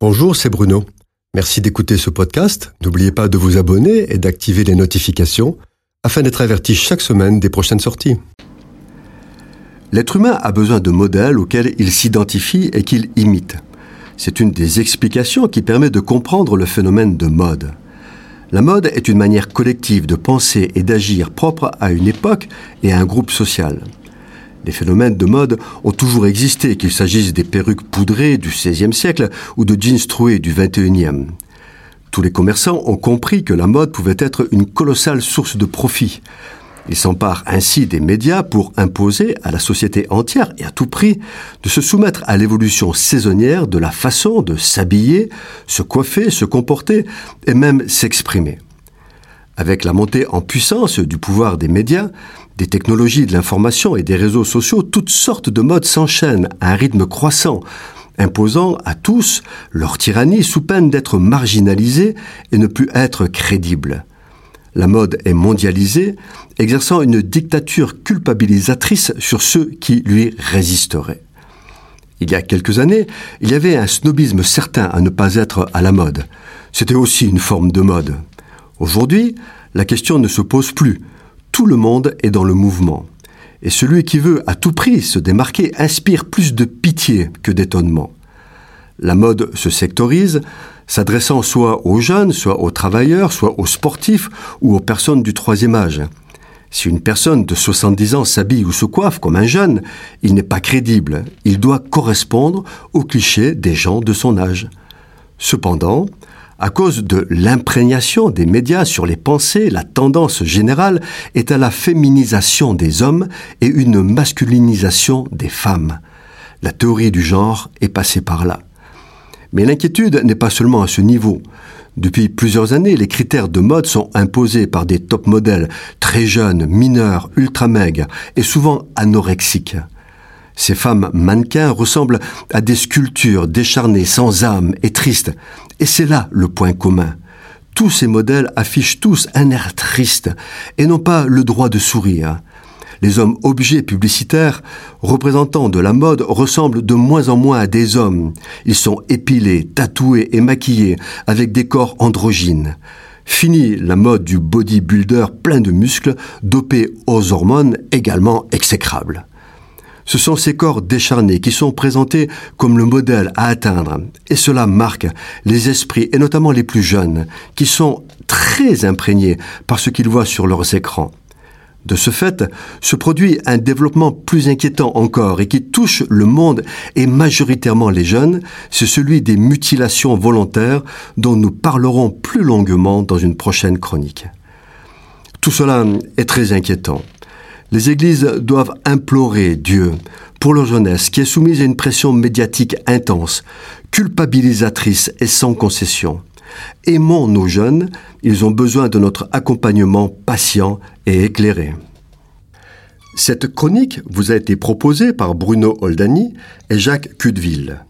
Bonjour, c'est Bruno. Merci d'écouter ce podcast. N'oubliez pas de vous abonner et d'activer les notifications afin d'être averti chaque semaine des prochaines sorties. L'être humain a besoin de modèles auxquels il s'identifie et qu'il imite. C'est une des explications qui permet de comprendre le phénomène de mode. La mode est une manière collective de penser et d'agir propre à une époque et à un groupe social. Les phénomènes de mode ont toujours existé, qu'il s'agisse des perruques poudrées du XVIe siècle ou de jeans troués du XXIe. Tous les commerçants ont compris que la mode pouvait être une colossale source de profit. Ils s'emparent ainsi des médias pour imposer à la société entière et à tout prix de se soumettre à l'évolution saisonnière de la façon de s'habiller, se coiffer, se comporter et même s'exprimer. Avec la montée en puissance du pouvoir des médias, des technologies de l'information et des réseaux sociaux, toutes sortes de modes s'enchaînent à un rythme croissant, imposant à tous leur tyrannie sous peine d'être marginalisés et ne plus être crédibles. La mode est mondialisée, exerçant une dictature culpabilisatrice sur ceux qui lui résisteraient. Il y a quelques années, il y avait un snobisme certain à ne pas être à la mode. C'était aussi une forme de mode. Aujourd'hui, la question ne se pose plus, tout le monde est dans le mouvement. Et celui qui veut à tout prix se démarquer inspire plus de pitié que d'étonnement. La mode se sectorise, s'adressant soit aux jeunes, soit aux travailleurs, soit aux sportifs ou aux personnes du troisième âge. Si une personne de 70 ans s'habille ou se coiffe comme un jeune, il n'est pas crédible, il doit correspondre aux clichés des gens de son âge. Cependant, à cause de l'imprégnation des médias sur les pensées, la tendance générale est à la féminisation des hommes et une masculinisation des femmes. La théorie du genre est passée par là. Mais l'inquiétude n'est pas seulement à ce niveau. Depuis plusieurs années, les critères de mode sont imposés par des top modèles très jeunes, mineurs, ultra maigres et souvent anorexiques. Ces femmes mannequins ressemblent à des sculptures décharnées, sans âme et tristes. Et c'est là le point commun. Tous ces modèles affichent tous un air triste et n'ont pas le droit de sourire. Les hommes objets publicitaires, représentants de la mode, ressemblent de moins en moins à des hommes. Ils sont épilés, tatoués et maquillés, avec des corps androgynes. Fini la mode du bodybuilder plein de muscles, dopé aux hormones également exécrables. Ce sont ces corps décharnés qui sont présentés comme le modèle à atteindre. Et cela marque les esprits, et notamment les plus jeunes, qui sont très imprégnés par ce qu'ils voient sur leurs écrans. De ce fait, se produit un développement plus inquiétant encore et qui touche le monde et majoritairement les jeunes, c'est celui des mutilations volontaires dont nous parlerons plus longuement dans une prochaine chronique. Tout cela est très inquiétant. Les églises doivent implorer Dieu pour leur jeunesse qui est soumise à une pression médiatique intense, culpabilisatrice et sans concession. Aimons nos jeunes, ils ont besoin de notre accompagnement patient et éclairé. Cette chronique vous a été proposée par Bruno Oldani et Jacques Cudeville.